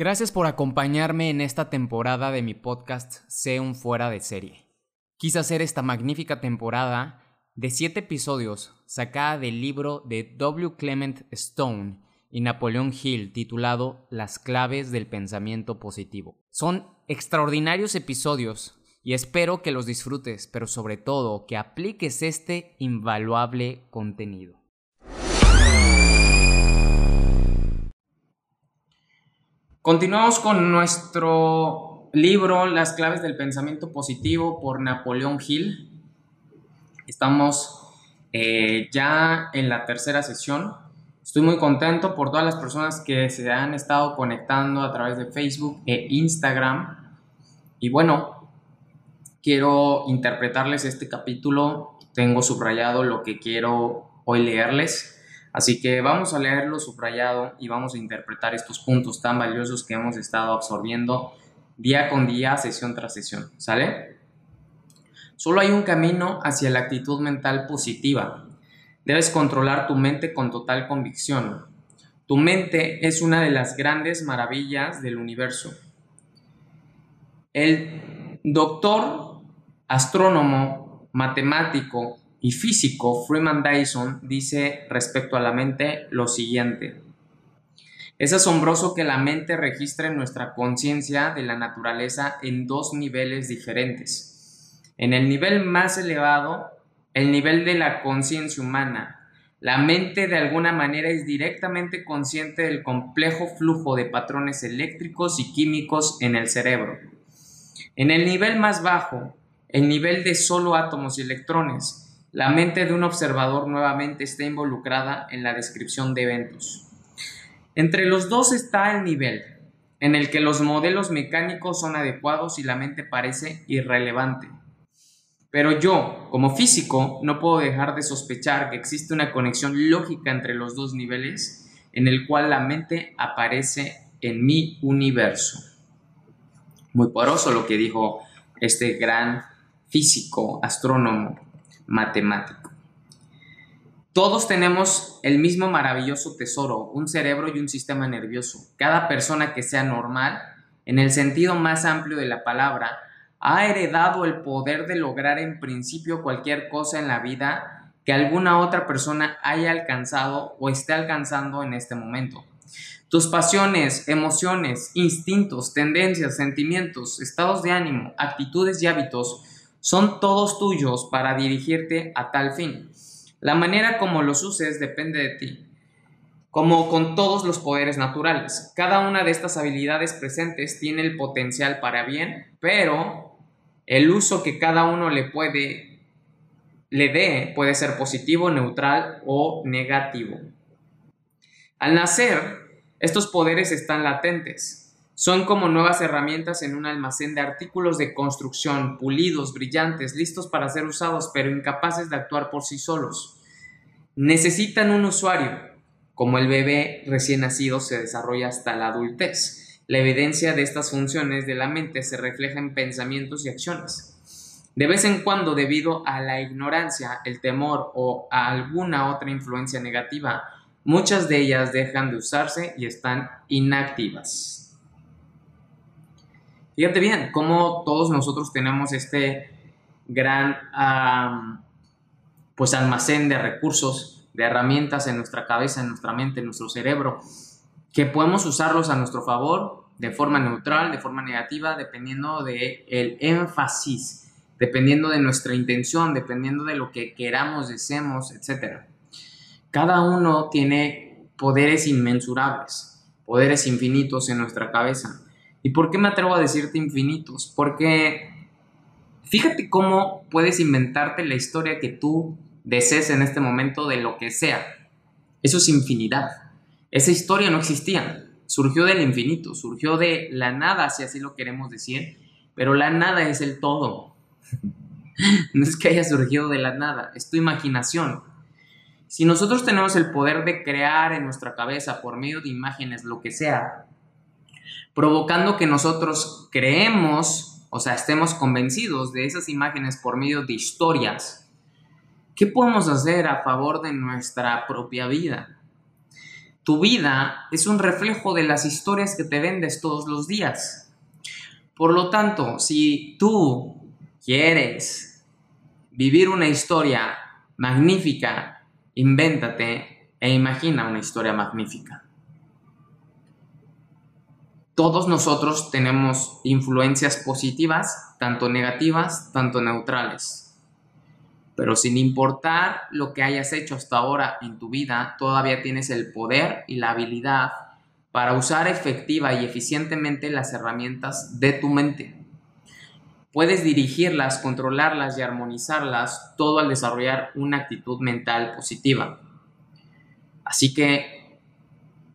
Gracias por acompañarme en esta temporada de mi podcast Sé un fuera de serie. Quise hacer esta magnífica temporada de siete episodios sacada del libro de W. Clement Stone y Napoleon Hill titulado Las claves del pensamiento positivo. Son extraordinarios episodios y espero que los disfrutes, pero sobre todo que apliques este invaluable contenido. Continuamos con nuestro libro Las claves del pensamiento positivo por Napoleón Hill. Estamos eh, ya en la tercera sesión. Estoy muy contento por todas las personas que se han estado conectando a través de Facebook e Instagram. Y bueno, quiero interpretarles este capítulo. Tengo subrayado lo que quiero hoy leerles. Así que vamos a leerlo subrayado y vamos a interpretar estos puntos tan valiosos que hemos estado absorbiendo día con día, sesión tras sesión. ¿Sale? Solo hay un camino hacia la actitud mental positiva. Debes controlar tu mente con total convicción. Tu mente es una de las grandes maravillas del universo. El doctor, astrónomo, matemático, y físico Freeman Dyson dice respecto a la mente lo siguiente. Es asombroso que la mente registre nuestra conciencia de la naturaleza en dos niveles diferentes. En el nivel más elevado, el nivel de la conciencia humana, la mente de alguna manera es directamente consciente del complejo flujo de patrones eléctricos y químicos en el cerebro. En el nivel más bajo, el nivel de solo átomos y electrones, la mente de un observador nuevamente está involucrada en la descripción de eventos. Entre los dos está el nivel, en el que los modelos mecánicos son adecuados y la mente parece irrelevante. Pero yo, como físico, no puedo dejar de sospechar que existe una conexión lógica entre los dos niveles, en el cual la mente aparece en mi universo. Muy poroso lo que dijo este gran físico, astrónomo, matemático. Todos tenemos el mismo maravilloso tesoro, un cerebro y un sistema nervioso. Cada persona que sea normal, en el sentido más amplio de la palabra, ha heredado el poder de lograr en principio cualquier cosa en la vida que alguna otra persona haya alcanzado o esté alcanzando en este momento. Tus pasiones, emociones, instintos, tendencias, sentimientos, estados de ánimo, actitudes y hábitos son todos tuyos para dirigirte a tal fin. La manera como los uses depende de ti. Como con todos los poderes naturales, cada una de estas habilidades presentes tiene el potencial para bien, pero el uso que cada uno le puede le dé puede ser positivo, neutral o negativo. Al nacer, estos poderes están latentes, son como nuevas herramientas en un almacén de artículos de construcción, pulidos, brillantes, listos para ser usados, pero incapaces de actuar por sí solos. Necesitan un usuario. Como el bebé recién nacido se desarrolla hasta la adultez. La evidencia de estas funciones de la mente se refleja en pensamientos y acciones. De vez en cuando, debido a la ignorancia, el temor o a alguna otra influencia negativa, muchas de ellas dejan de usarse y están inactivas. Fíjate bien, cómo todos nosotros tenemos este gran pues almacén de recursos, de herramientas en nuestra cabeza, en nuestra mente, en nuestro cerebro, que podemos usarlos a nuestro favor de forma neutral, de forma negativa, dependiendo de el énfasis, dependiendo de nuestra intención, dependiendo de lo que queramos, deseemos, etc. Cada uno tiene poderes inmensurables, poderes infinitos en nuestra cabeza. ¿Y por qué me atrevo a decirte infinitos? Porque fíjate cómo puedes inventarte la historia que tú desees en este momento de lo que sea. Eso es infinidad. Esa historia no existía surgió del infinito, surgió de la nada, si así lo queremos decir, pero la nada es el todo. no es que haya surgido de la nada, es tu imaginación. Si nosotros tenemos el poder de crear en nuestra cabeza por medio de imágenes lo que sea, provocando que nosotros creemos, o sea, estemos convencidos de esas imágenes por medio de historias, ¿qué podemos hacer a favor de nuestra propia vida? Tu vida es un reflejo de las historias que te vendes todos los días. Por lo tanto, si tú quieres vivir una historia magnífica, invéntate e imagina una historia magnífica. Todos nosotros tenemos influencias positivas, tanto negativas, tanto neutrales. Pero sin importar lo que hayas hecho hasta ahora en tu vida, todavía tienes el poder y la habilidad para usar efectiva y eficientemente las herramientas de tu mente. Puedes dirigirlas, controlarlas y armonizarlas todo al desarrollar una actitud mental positiva. Así que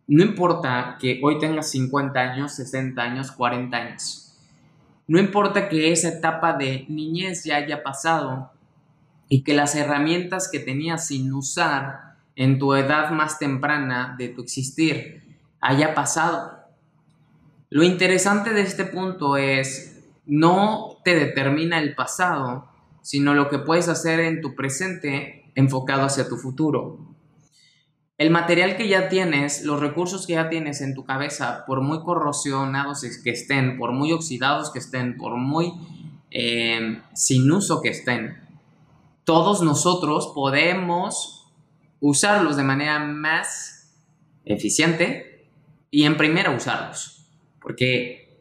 no importa que hoy tengas 50 años, 60 años, 40 años. No importa que esa etapa de niñez ya haya pasado, y que las herramientas que tenías sin usar en tu edad más temprana de tu existir haya pasado. Lo interesante de este punto es, no te determina el pasado, sino lo que puedes hacer en tu presente enfocado hacia tu futuro. El material que ya tienes, los recursos que ya tienes en tu cabeza, por muy corrosionados que estén, por muy oxidados que estén, por muy eh, sin uso que estén, todos nosotros podemos usarlos de manera más eficiente y en primera usarlos, porque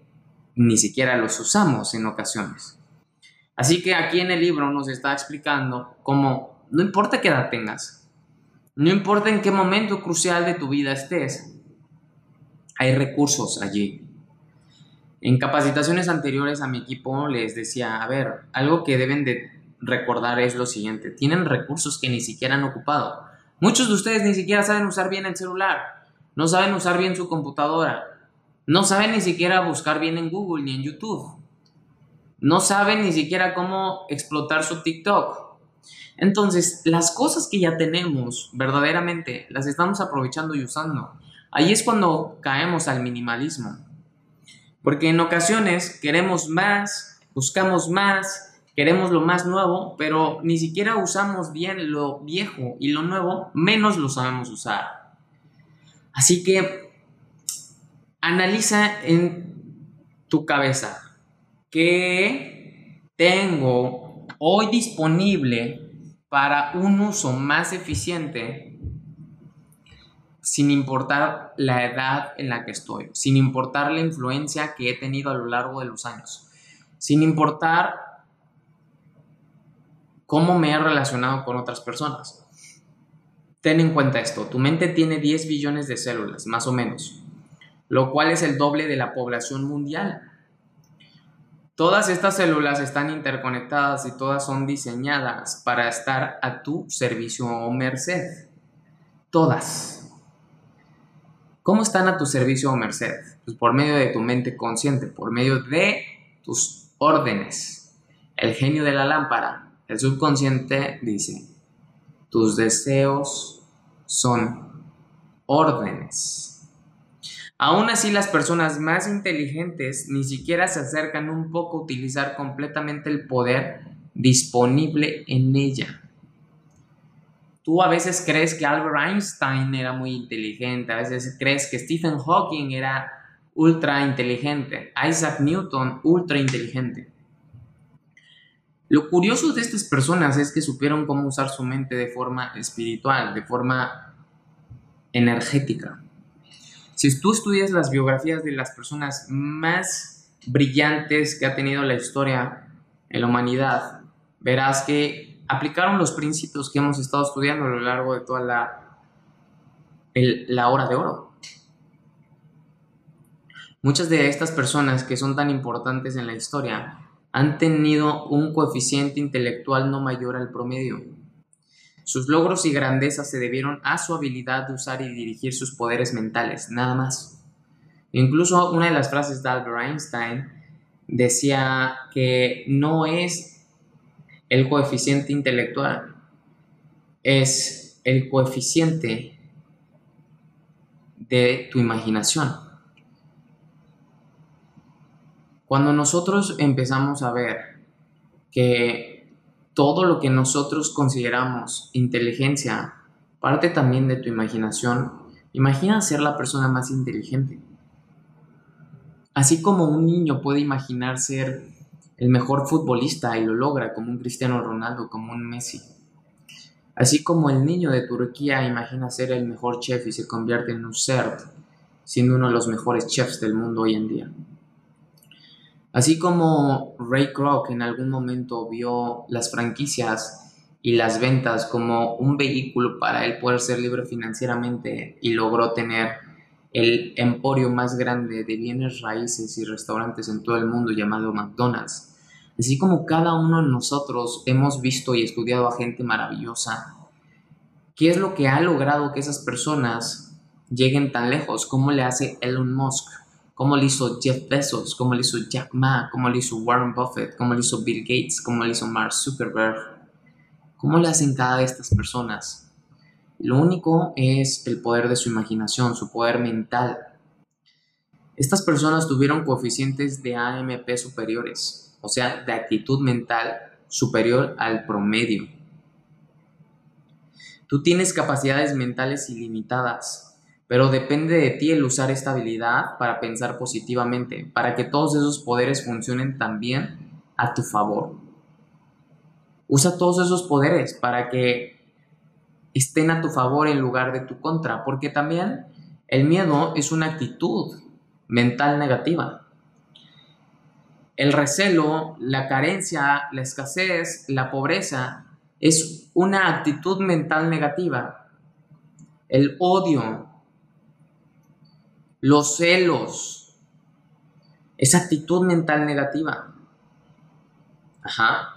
ni siquiera los usamos en ocasiones. Así que aquí en el libro nos está explicando cómo no importa qué edad tengas, no importa en qué momento crucial de tu vida estés, hay recursos allí. En capacitaciones anteriores a mi equipo les decía, a ver, algo que deben de recordar es lo siguiente, tienen recursos que ni siquiera han ocupado. Muchos de ustedes ni siquiera saben usar bien el celular, no saben usar bien su computadora, no saben ni siquiera buscar bien en Google ni en YouTube, no saben ni siquiera cómo explotar su TikTok. Entonces, las cosas que ya tenemos verdaderamente las estamos aprovechando y usando. Ahí es cuando caemos al minimalismo. Porque en ocasiones queremos más, buscamos más, queremos lo más nuevo, pero ni siquiera usamos bien lo viejo y lo nuevo, menos lo sabemos usar. Así que analiza en tu cabeza qué tengo hoy disponible para un uso más eficiente sin importar la edad en la que estoy, sin importar la influencia que he tenido a lo largo de los años, sin importar cómo me he relacionado con otras personas. Ten en cuenta esto, tu mente tiene 10 billones de células, más o menos, lo cual es el doble de la población mundial. Todas estas células están interconectadas y todas son diseñadas para estar a tu servicio o merced. Todas. ¿Cómo están a tu servicio o merced? Pues por medio de tu mente consciente, por medio de tus órdenes. El genio de la lámpara el subconsciente dice, tus deseos son órdenes. Aún así, las personas más inteligentes ni siquiera se acercan un poco a utilizar completamente el poder disponible en ella. Tú a veces crees que Albert Einstein era muy inteligente, a veces crees que Stephen Hawking era ultra inteligente, Isaac Newton ultra inteligente. Lo curioso de estas personas es que supieron cómo usar su mente de forma espiritual, de forma energética. Si tú estudias las biografías de las personas más brillantes que ha tenido la historia en la humanidad, verás que aplicaron los principios que hemos estado estudiando a lo largo de toda la, la hora de oro. Muchas de estas personas que son tan importantes en la historia han tenido un coeficiente intelectual no mayor al promedio. Sus logros y grandezas se debieron a su habilidad de usar y dirigir sus poderes mentales, nada más. Incluso una de las frases de Albert Einstein decía que no es el coeficiente intelectual, es el coeficiente de tu imaginación. Cuando nosotros empezamos a ver que todo lo que nosotros consideramos inteligencia parte también de tu imaginación, imagina ser la persona más inteligente. Así como un niño puede imaginar ser el mejor futbolista y lo logra como un Cristiano Ronaldo, como un Messi. Así como el niño de Turquía imagina ser el mejor chef y se convierte en un CERT, siendo uno de los mejores chefs del mundo hoy en día. Así como Ray Kroc en algún momento vio las franquicias y las ventas como un vehículo para él poder ser libre financieramente y logró tener el emporio más grande de bienes raíces y restaurantes en todo el mundo llamado McDonald's. Así como cada uno de nosotros hemos visto y estudiado a gente maravillosa, ¿qué es lo que ha logrado que esas personas lleguen tan lejos? ¿Cómo le hace Elon Musk? Cómo lo hizo Jeff Bezos, cómo lo hizo Jack Ma, cómo lo hizo Warren Buffett, cómo lo hizo Bill Gates, cómo lo hizo Mark Zuckerberg, cómo le hacen cada de estas personas. Lo único es el poder de su imaginación, su poder mental. Estas personas tuvieron coeficientes de AMP superiores, o sea, de actitud mental superior al promedio. Tú tienes capacidades mentales ilimitadas, pero depende de ti el usar esta habilidad para pensar positivamente, para que todos esos poderes funcionen también a tu favor. Usa todos esos poderes para que estén a tu favor en lugar de tu contra, porque también el miedo es una actitud mental negativa. El recelo, la carencia, la escasez, la pobreza es una actitud mental negativa. El odio, los celos, esa actitud mental negativa. Ajá.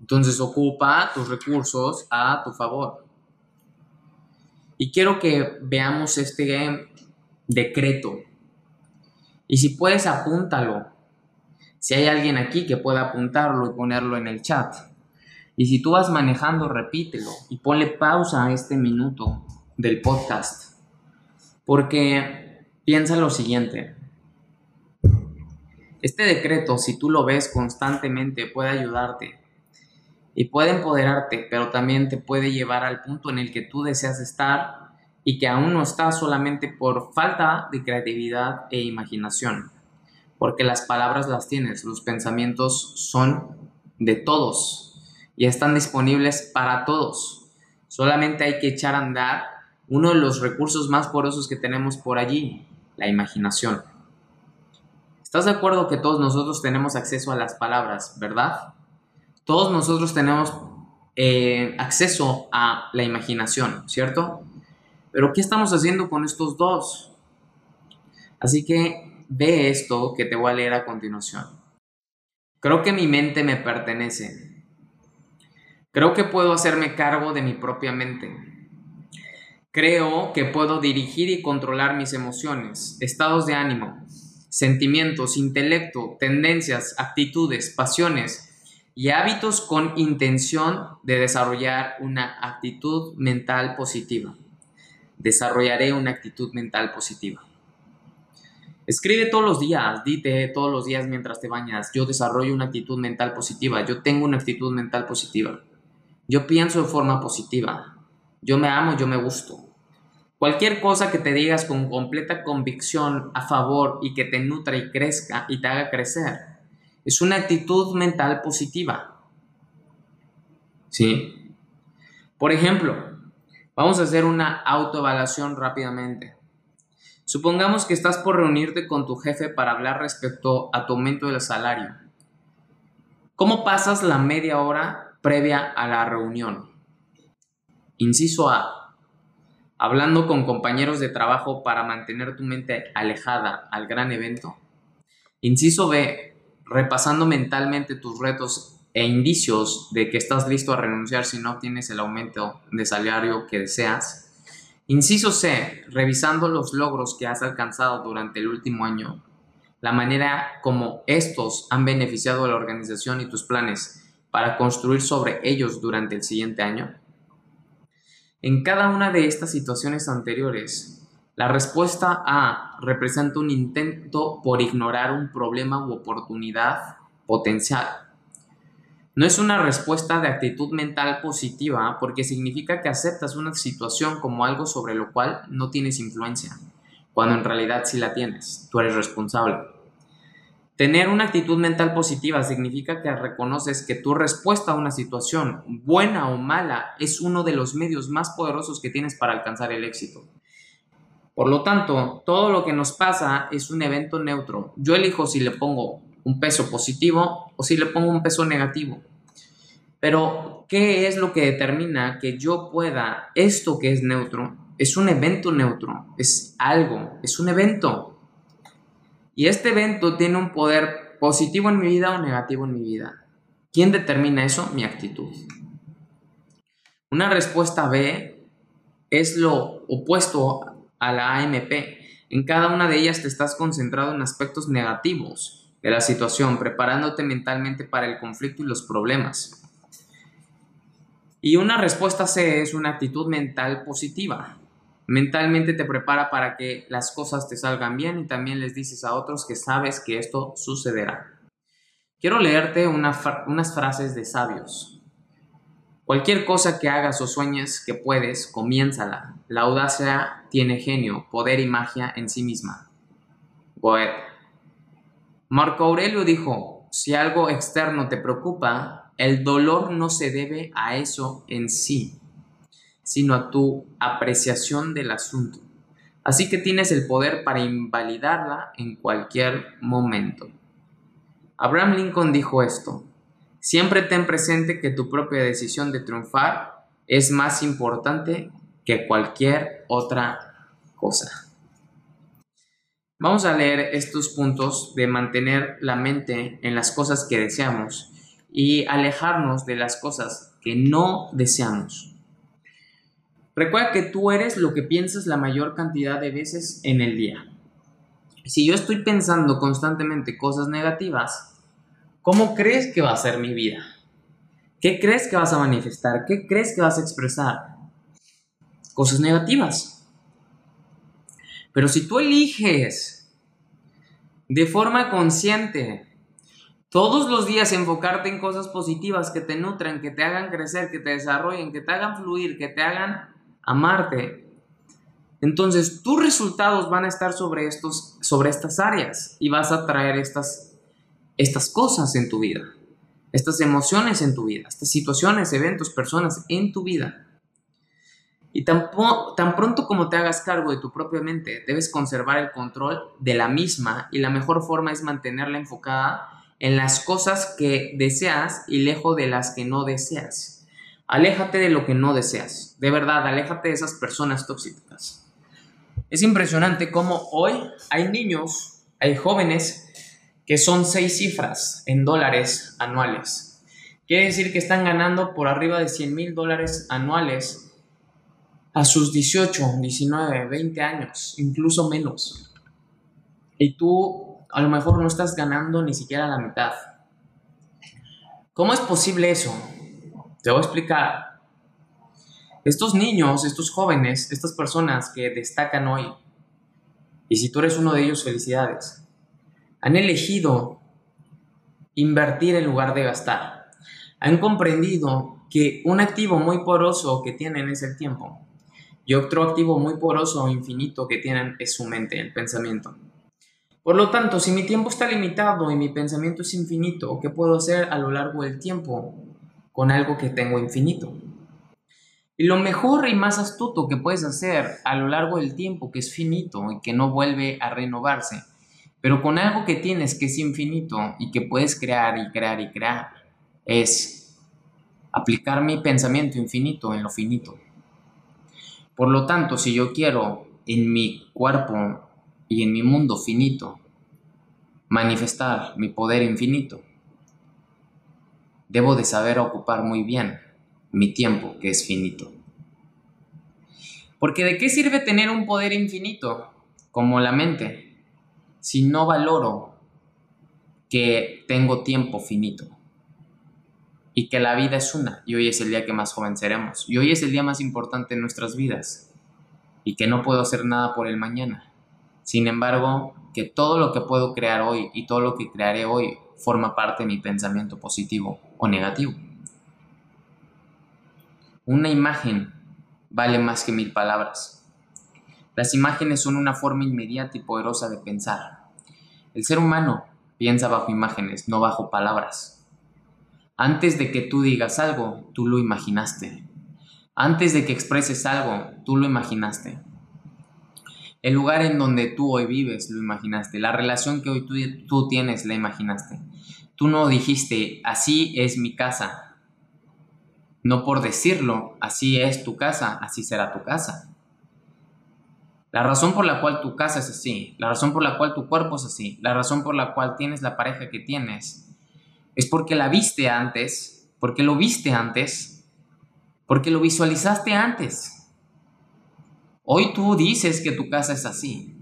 Entonces ocupa tus recursos a tu favor. Y quiero que veamos este decreto. Y si puedes, apúntalo. Si hay alguien aquí que pueda apuntarlo y ponerlo en el chat. Y si tú vas manejando, repítelo y ponle pausa a este minuto del podcast. Porque Piensa lo siguiente. Este decreto, si tú lo ves constantemente, puede ayudarte y puede empoderarte, pero también te puede llevar al punto en el que tú deseas estar y que aún no estás solamente por falta de creatividad e imaginación. Porque las palabras las tienes, los pensamientos son de todos y están disponibles para todos. Solamente hay que echar a andar uno de los recursos más porosos que tenemos por allí, la imaginación. ¿Estás de acuerdo que todos nosotros tenemos acceso a las palabras, verdad? Todos nosotros tenemos eh, acceso a la imaginación, ¿cierto? Pero ¿qué estamos haciendo con estos dos? Así que ve esto que te voy a leer a continuación. Creo que mi mente me pertenece. Creo que puedo hacerme cargo de mi propia mente. Creo que puedo dirigir y controlar mis emociones, estados de ánimo, sentimientos, intelecto, tendencias, actitudes, pasiones y hábitos con intención de desarrollar una actitud mental positiva. Desarrollaré una actitud mental positiva. Escribe todos los días, dite todos los días mientras te bañas, yo desarrollo una actitud mental positiva, yo tengo una actitud mental positiva, yo pienso de forma positiva, yo me amo, yo me gusto, Cualquier cosa que te digas con completa convicción a favor y que te nutra y crezca y te haga crecer, es una actitud mental positiva. ¿Sí? Por ejemplo, vamos a hacer una autoevaluación rápidamente. Supongamos que estás por reunirte con tu jefe para hablar respecto a tu aumento del salario. ¿Cómo pasas la media hora previa a la reunión? Inciso A. Hablando con compañeros de trabajo para mantener tu mente alejada al gran evento. Inciso B. Repasando mentalmente tus retos e indicios de que estás listo a renunciar si no obtienes el aumento de salario que deseas. Inciso C, revisando los logros que has alcanzado durante el último año, la manera como estos han beneficiado a la organización y tus planes para construir sobre ellos durante el siguiente año. En cada una de estas situaciones anteriores, la respuesta A representa un intento por ignorar un problema u oportunidad potencial no es una respuesta de actitud mental positiva porque significa que aceptas una situación como algo sobre lo cual no tienes influencia, cuando en realidad sí la tienes, tú eres responsable. Tener una actitud mental positiva significa que reconoces que tu respuesta a una situación, buena o mala, es uno de los medios más poderosos que tienes para alcanzar el éxito. Por lo tanto, todo lo que nos pasa es un evento neutro. Yo elijo si le pongo un peso positivo o si le pongo un peso negativo. Pero, ¿qué es lo que determina que yo pueda, esto que es neutro, es un evento neutro, es algo, es un evento? Y este evento tiene un poder positivo en mi vida o negativo en mi vida. ¿Quién determina eso? Mi actitud. Una respuesta B es lo opuesto a la AMP. En cada una de ellas te estás concentrado en aspectos negativos de la situación, preparándote mentalmente para el conflicto y los problemas. Y una respuesta C es una actitud mental positiva. Mentalmente te prepara para que las cosas te salgan bien y también les dices a otros que sabes que esto sucederá. Quiero leerte unas frases de sabios. Cualquier cosa que hagas o sueñes que puedes, comiénzala. La audacia tiene genio, poder y magia en sí misma. Goethe. Marco Aurelio dijo, si algo externo te preocupa, el dolor no se debe a eso en sí, sino a tu apreciación del asunto. Así que tienes el poder para invalidarla en cualquier momento. Abraham Lincoln dijo esto, siempre ten presente que tu propia decisión de triunfar es más importante que cualquier otra cosa. Vamos a leer estos puntos de mantener la mente en las cosas que deseamos y alejarnos de las cosas que no deseamos. Recuerda que tú eres lo que piensas la mayor cantidad de veces en el día. Si yo estoy pensando constantemente cosas negativas, ¿cómo crees que va a ser mi vida? ¿Qué crees que vas a manifestar? ¿Qué crees que vas a expresar? Cosas negativas. Pero si tú eliges de forma consciente todos los días enfocarte en cosas positivas que te nutran, que te hagan crecer, que te desarrollen, que te hagan fluir, que te hagan amarte. Entonces, tus resultados van a estar sobre, estos, sobre estas áreas y vas a traer estas, estas cosas en tu vida, estas emociones en tu vida, estas situaciones, eventos, personas en tu vida. Y tan, tan pronto como te hagas cargo de tu propia mente, debes conservar el control de la misma y la mejor forma es mantenerla enfocada en las cosas que deseas y lejos de las que no deseas. Aléjate de lo que no deseas. De verdad, aléjate de esas personas tóxicas. Es impresionante cómo hoy hay niños, hay jóvenes que son seis cifras en dólares anuales. Quiere decir que están ganando por arriba de 100 mil dólares anuales a sus 18, 19, 20 años, incluso menos. Y tú a lo mejor no estás ganando ni siquiera la mitad. ¿Cómo es posible eso? Te voy a explicar. Estos niños, estos jóvenes, estas personas que destacan hoy, y si tú eres uno de ellos, felicidades, han elegido invertir en lugar de gastar. Han comprendido que un activo muy poroso que tienen es el tiempo y otro activo muy poroso o infinito que tienen es su mente, el pensamiento. Por lo tanto, si mi tiempo está limitado y mi pensamiento es infinito, ¿qué puedo hacer a lo largo del tiempo? Con algo que tengo infinito. Y lo mejor y más astuto que puedes hacer a lo largo del tiempo, que es finito y que no vuelve a renovarse, pero con algo que tienes que es infinito y que puedes crear y crear y crear, es aplicar mi pensamiento infinito en lo finito. Por lo tanto, si yo quiero en mi cuerpo y en mi mundo finito manifestar mi poder infinito, debo de saber ocupar muy bien mi tiempo, que es finito. Porque ¿de qué sirve tener un poder infinito como la mente si no valoro que tengo tiempo finito? Y que la vida es una, y hoy es el día que más joven seremos, y hoy es el día más importante en nuestras vidas, y que no puedo hacer nada por el mañana. Sin embargo, que todo lo que puedo crear hoy y todo lo que crearé hoy forma parte de mi pensamiento positivo o negativo. Una imagen vale más que mil palabras. Las imágenes son una forma inmediata y poderosa de pensar. El ser humano piensa bajo imágenes, no bajo palabras. Antes de que tú digas algo, tú lo imaginaste. Antes de que expreses algo, tú lo imaginaste. El lugar en donde tú hoy vives, lo imaginaste. La relación que hoy tú, tú tienes, la imaginaste. Tú no dijiste, así es mi casa, no por decirlo, así es tu casa, así será tu casa. La razón por la cual tu casa es así, la razón por la cual tu cuerpo es así, la razón por la cual tienes la pareja que tienes, es porque la viste antes, porque lo viste antes, porque lo visualizaste antes. Hoy tú dices que tu casa es así,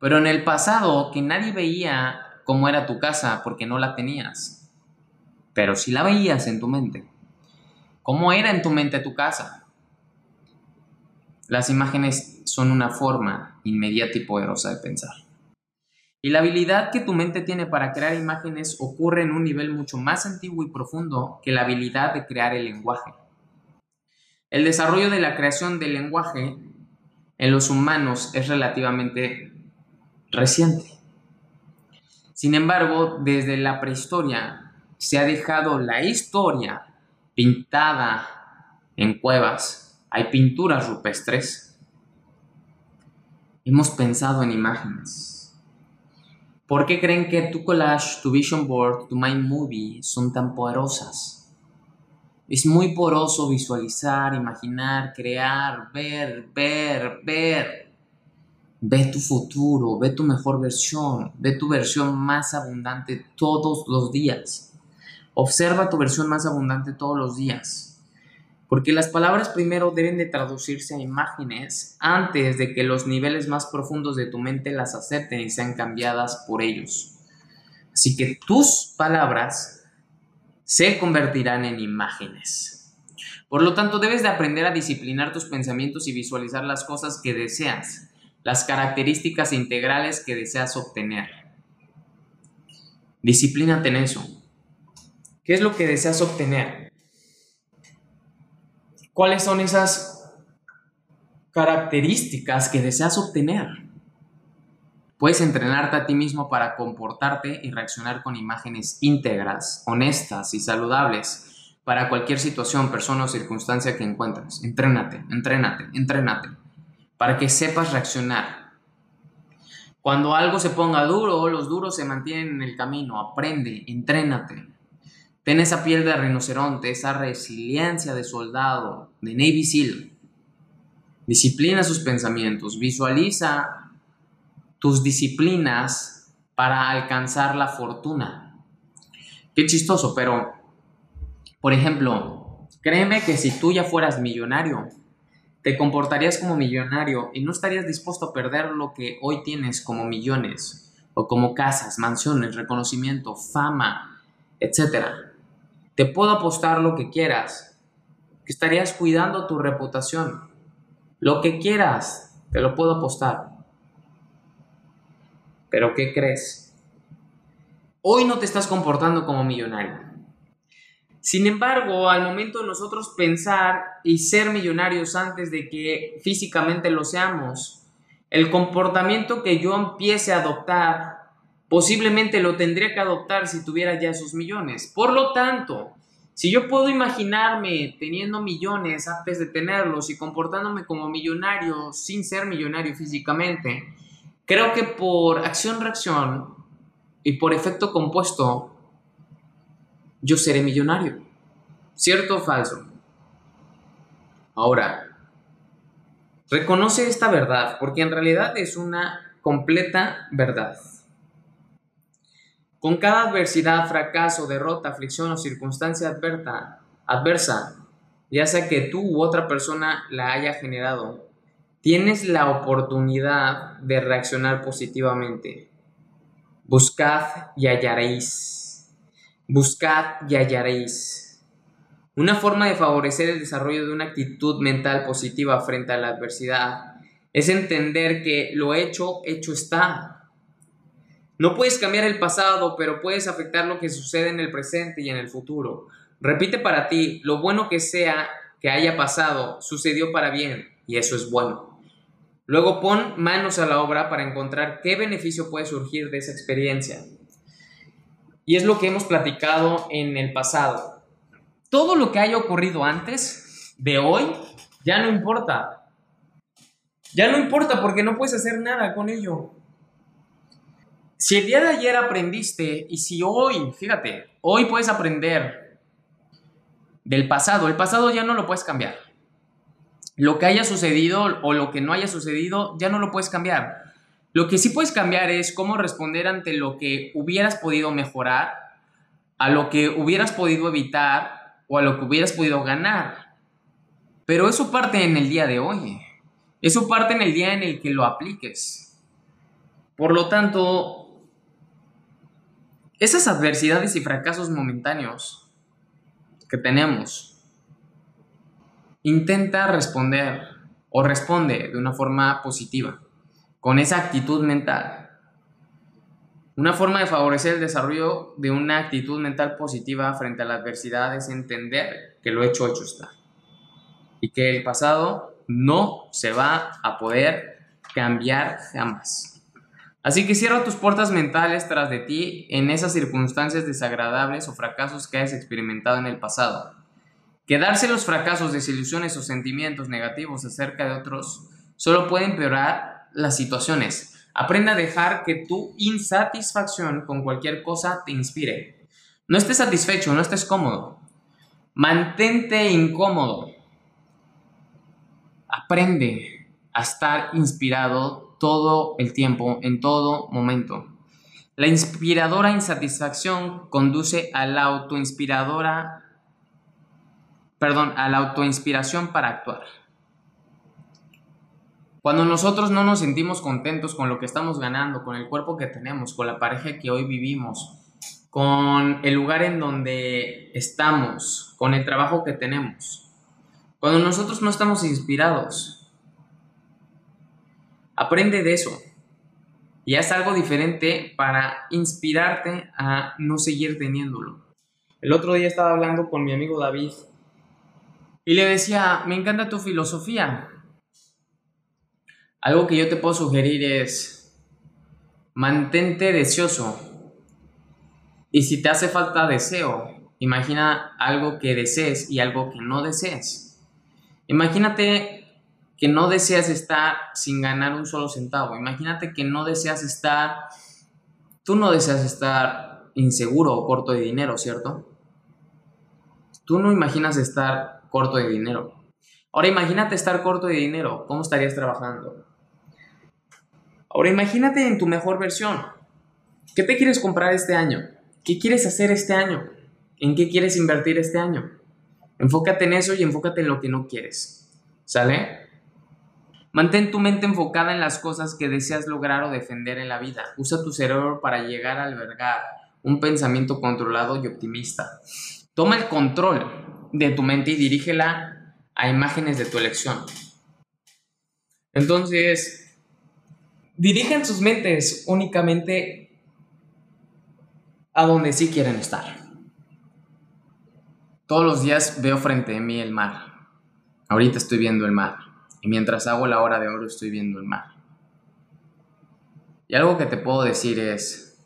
pero en el pasado que nadie veía cómo era tu casa porque no la tenías, pero si la veías en tu mente. ¿Cómo era en tu mente tu casa? Las imágenes son una forma inmediata y poderosa de pensar. Y la habilidad que tu mente tiene para crear imágenes ocurre en un nivel mucho más antiguo y profundo que la habilidad de crear el lenguaje. El desarrollo de la creación del lenguaje en los humanos es relativamente reciente. Sin embargo, desde la prehistoria se ha dejado la historia pintada en cuevas, hay pinturas rupestres. Hemos pensado en imágenes. ¿Por qué creen que tu collage, tu vision board, tu mind movie son tan poderosas? Es muy poroso visualizar, imaginar, crear, ver, ver, ver. Ve tu futuro, ve tu mejor versión, ve tu versión más abundante todos los días. Observa tu versión más abundante todos los días. Porque las palabras primero deben de traducirse a imágenes antes de que los niveles más profundos de tu mente las acepten y sean cambiadas por ellos. Así que tus palabras se convertirán en imágenes. Por lo tanto, debes de aprender a disciplinar tus pensamientos y visualizar las cosas que deseas, las características integrales que deseas obtener. Disciplínate en eso. ¿Qué es lo que deseas obtener? ¿Cuáles son esas características que deseas obtener? Puedes entrenarte a ti mismo para comportarte y reaccionar con imágenes íntegras, honestas y saludables para cualquier situación, persona o circunstancia que encuentres. Entrénate, entrénate, entrénate, para que sepas reaccionar. Cuando algo se ponga duro, los duros se mantienen en el camino. Aprende, entrénate. Ten esa piel de rinoceronte, esa resiliencia de soldado, de Navy SEAL. Disciplina sus pensamientos, visualiza tus disciplinas para alcanzar la fortuna. Qué chistoso, pero, por ejemplo, créeme que si tú ya fueras millonario, te comportarías como millonario y no estarías dispuesto a perder lo que hoy tienes como millones, o como casas, mansiones, reconocimiento, fama, etcétera te puedo apostar lo que quieras, que estarías cuidando tu reputación. Lo que quieras, te lo puedo apostar. Pero ¿qué crees? Hoy no te estás comportando como millonario. Sin embargo, al momento de nosotros pensar y ser millonarios antes de que físicamente lo seamos, el comportamiento que yo empiece a adoptar Posiblemente lo tendría que adoptar si tuviera ya esos millones. Por lo tanto, Si yo puedo imaginarme teniendo millones antes de tenerlos y comportándome como millonario sin ser millonario físicamente, creo que por acción-reacción y por efecto compuesto, yo seré millonario. ¿Cierto o falso? Ahora, reconoce esta verdad porque en realidad es una completa verdad. Con cada adversidad, fracaso, derrota, aflicción o circunstancia adversa, ya sea que tú u otra persona la haya generado, tienes la oportunidad de reaccionar positivamente. Buscad y hallaréis. Buscad y hallaréis. Una forma de favorecer el desarrollo de una actitud mental positiva frente a la adversidad es entender que lo hecho, hecho está no puedes cambiar el pasado, pero puedes afectar lo que sucede en el presente y en el futuro. Repite para ti, lo bueno que sea que haya pasado, sucedió para bien, y eso es bueno. Luego pon manos a la obra para encontrar qué beneficio puede surgir de esa experiencia. Y es lo que hemos platicado en el pasado. Todo lo que haya ocurrido antes de hoy ya no importa. Ya no importa porque no puedes hacer nada con ello. Si el día de ayer aprendiste y si hoy, fíjate, hoy puedes aprender del pasado, el pasado ya no lo puedes cambiar. Lo que haya sucedido o lo que no haya sucedido ya no lo puedes cambiar. Lo que sí puedes cambiar es cómo responder ante lo que hubieras podido mejorar, a lo que hubieras podido evitar o a lo que hubieras podido ganar. Pero eso parte en el día de hoy. Eso parte en el día en el que lo apliques. Por lo tanto, esas adversidades y fracasos momentáneos que tenemos, intenta responder o responde de una forma positiva, con esa actitud mental. Una forma de favorecer el desarrollo de una actitud mental positiva frente a la adversidad es entender que lo hecho hecho está y que el pasado no se va a poder cambiar jamás. Así que cierra tus puertas mentales tras de ti en esas circunstancias desagradables o fracasos que hayas experimentado en el pasado. Quedarse los fracasos, desilusiones o sentimientos negativos acerca de otros solo puede empeorar las situaciones. Aprenda a dejar que tu insatisfacción con cualquier cosa te inspire. No estés satisfecho, no estés cómodo. Mantente incómodo. Aprende a estar inspirado todo el tiempo, en todo momento. La inspiradora insatisfacción conduce a la autoinspiradora, perdón, a la autoinspiración para actuar. Cuando nosotros no nos sentimos contentos con lo que estamos ganando, con el cuerpo que tenemos, con la pareja que hoy vivimos, con el lugar en donde estamos, con el trabajo que tenemos, cuando nosotros no estamos inspirados, Aprende de eso y haz algo diferente para inspirarte a no seguir teniéndolo. El otro día estaba hablando con mi amigo David y le decía, me encanta tu filosofía. Algo que yo te puedo sugerir es, mantente deseoso. Y si te hace falta deseo, imagina algo que desees y algo que no desees. Imagínate que no deseas estar sin ganar un solo centavo. Imagínate que no deseas estar, tú no deseas estar inseguro o corto de dinero, ¿cierto? Tú no imaginas estar corto de dinero. Ahora imagínate estar corto de dinero, ¿cómo estarías trabajando? Ahora imagínate en tu mejor versión. ¿Qué te quieres comprar este año? ¿Qué quieres hacer este año? ¿En qué quieres invertir este año? Enfócate en eso y enfócate en lo que no quieres. ¿Sale? Mantén tu mente enfocada en las cosas que deseas lograr o defender en la vida. Usa tu cerebro para llegar a albergar un pensamiento controlado y optimista. Toma el control de tu mente y dirígela a imágenes de tu elección. Entonces, dirigen sus mentes únicamente a donde sí quieren estar. Todos los días veo frente a mí el mar. Ahorita estoy viendo el mar y mientras hago la hora de oro estoy viendo el mar. Y algo que te puedo decir es,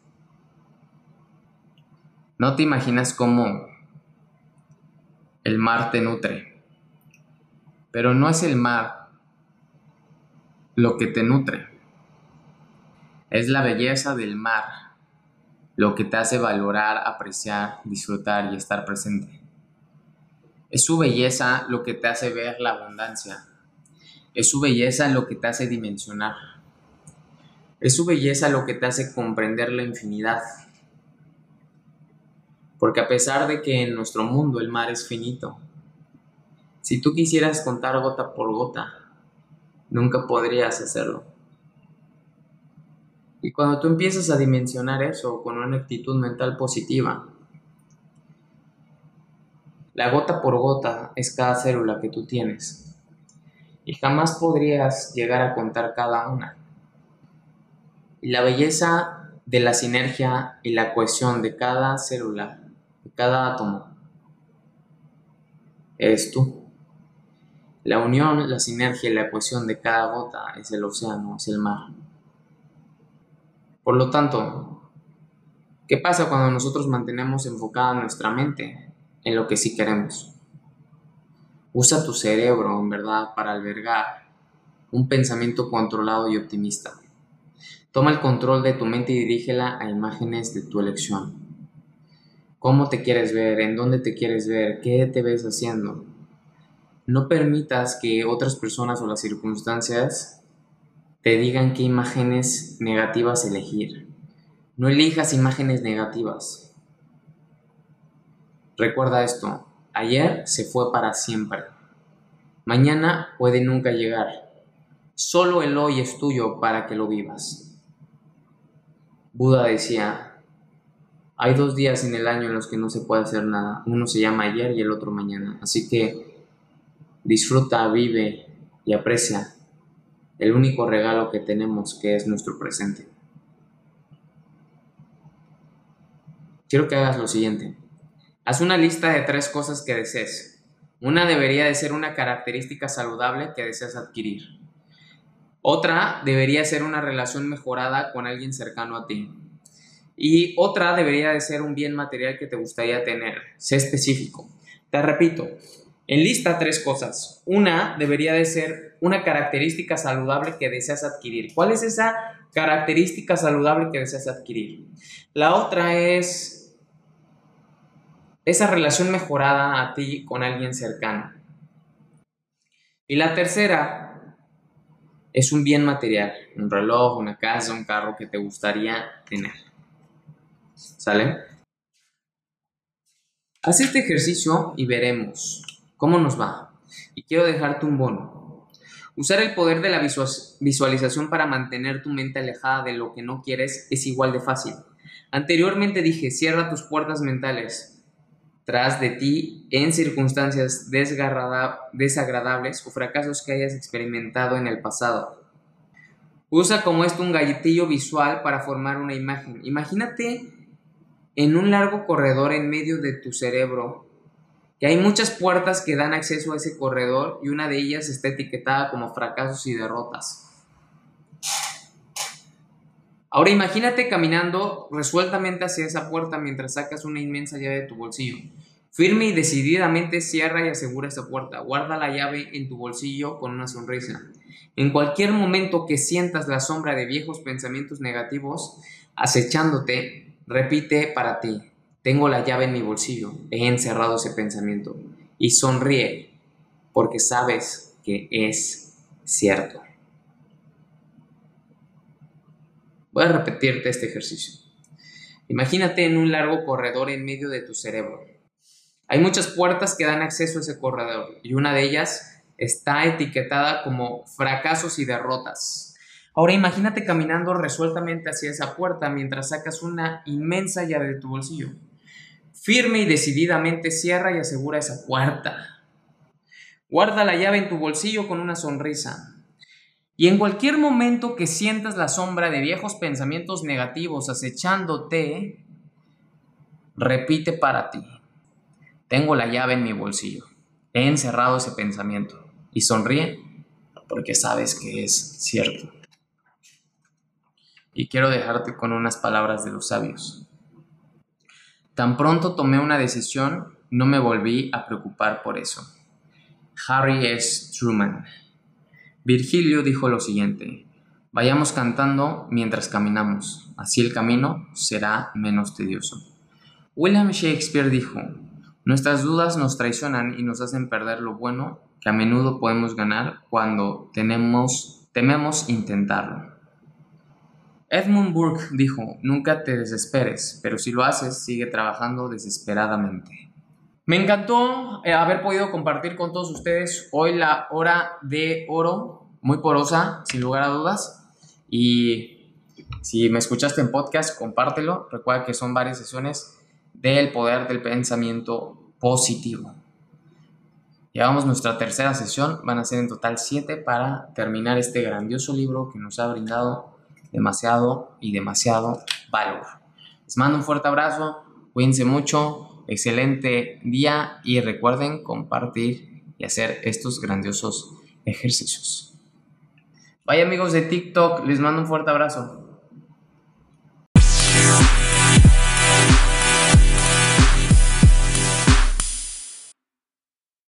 no te imaginas cómo el mar te nutre, pero no es el mar lo que te nutre, es la belleza del mar lo que te hace valorar, apreciar, disfrutar y estar presente. Es su belleza lo que te hace ver la abundancia. Es su belleza lo que te hace dimensionar. Es su belleza lo que te hace comprender la infinidad. Porque a pesar de que en nuestro mundo el mar es finito, si tú quisieras contar gota por gota, nunca podrías hacerlo. Y cuando tú empiezas a dimensionar eso con una actitud mental positiva, la gota por gota es cada célula que tú tienes. Y jamás podrías llegar a contar cada una. Y la belleza de la sinergia y la cohesión de cada célula, de cada átomo, eres tú. La unión, la sinergia y la cohesión de cada gota es el océano, es el mar. Por lo tanto, ¿qué pasa cuando nosotros mantenemos enfocada nuestra mente en lo que sí queremos? Usa tu cerebro, en verdad, para albergar un pensamiento controlado y optimista. Toma el control de tu mente y dirígela a imágenes de tu elección. ¿Cómo te quieres ver? ¿En dónde te quieres ver? ¿Qué te ves haciendo? No permitas que otras personas o las circunstancias te digan qué imágenes negativas elegir. No elijas imágenes negativas. Recuerda esto, ayer se fue para siempre. Mañana puede nunca llegar. Solo el hoy es tuyo para que lo vivas. Buda decía, hay dos días en el año en los que no se puede hacer nada. Uno se llama ayer y el otro mañana. Así que disfruta, vive y aprecia el único regalo que tenemos que es nuestro presente. Quiero que hagas lo siguiente. Haz una lista de tres cosas que desees. Una debería de ser una característica saludable que deseas adquirir. Otra debería ser una relación mejorada con alguien cercano a ti. Y otra debería de ser un bien material que te gustaría tener. Sé específico. Te repito, Enlista tres cosas. Una debería de ser una característica saludable que deseas adquirir. ¿Cuál es esa característica saludable que deseas adquirir? La otra es esa relación mejorada a ti con alguien cercano. Y la tercera es un bien material, un reloj, una casa, un carro que te gustaría tener. ¿Sale? Haz este ejercicio y veremos ¿Cómo nos va? Y quiero dejarte un bono. Usar el poder de la visualización para mantener tu mente alejada de lo que no quieres es igual de fácil. Anteriormente dije, cierra tus puertas mentales tras de ti en circunstancias desagradables o fracasos que hayas experimentado en el pasado. Usa como esto un galletillo visual para formar una imagen. Imagínate en un largo corredor en medio de tu cerebro que hay muchas puertas que dan acceso a ese corredor y una de ellas está etiquetada como fracasos y derrotas. Ahora imagínate caminando resueltamente hacia esa puerta mientras sacas una inmensa llave de tu bolsillo. Firme y decididamente cierra y asegura esa puerta. Guarda la llave en tu bolsillo con una sonrisa. En cualquier momento que sientas la sombra de viejos pensamientos negativos acechándote, repite para ti. Tengo la llave en mi bolsillo, he encerrado ese pensamiento y sonríe porque sabes que es cierto. Voy a repetirte este ejercicio. Imagínate en un largo corredor en medio de tu cerebro. Hay muchas puertas que dan acceso a ese corredor y una de ellas está etiquetada como fracasos y derrotas. Ahora imagínate caminando resueltamente hacia esa puerta mientras sacas una inmensa llave de tu bolsillo. Firme y decididamente cierra y asegura esa puerta. Guarda la llave en tu bolsillo con una sonrisa. Y en cualquier momento que sientas la sombra de viejos pensamientos negativos acechándote, repite para ti. Tengo la llave en mi bolsillo. He encerrado ese pensamiento. Y sonríe porque sabes que es cierto. Y quiero dejarte con unas palabras de los sabios. Tan pronto tomé una decisión, no me volví a preocupar por eso. Harry S. Truman. Virgilio dijo lo siguiente, vayamos cantando mientras caminamos, así el camino será menos tedioso. William Shakespeare dijo, nuestras dudas nos traicionan y nos hacen perder lo bueno que a menudo podemos ganar cuando tenemos, tememos intentarlo. Edmund Burke dijo, nunca te desesperes, pero si lo haces, sigue trabajando desesperadamente. Me encantó eh, haber podido compartir con todos ustedes hoy la hora de oro, muy porosa, sin lugar a dudas. Y si me escuchaste en podcast, compártelo. Recuerda que son varias sesiones del poder del pensamiento positivo. Llevamos nuestra tercera sesión, van a ser en total siete para terminar este grandioso libro que nos ha brindado demasiado y demasiado valor. Les mando un fuerte abrazo, cuídense mucho, excelente día y recuerden compartir y hacer estos grandiosos ejercicios. Vaya amigos de TikTok, les mando un fuerte abrazo.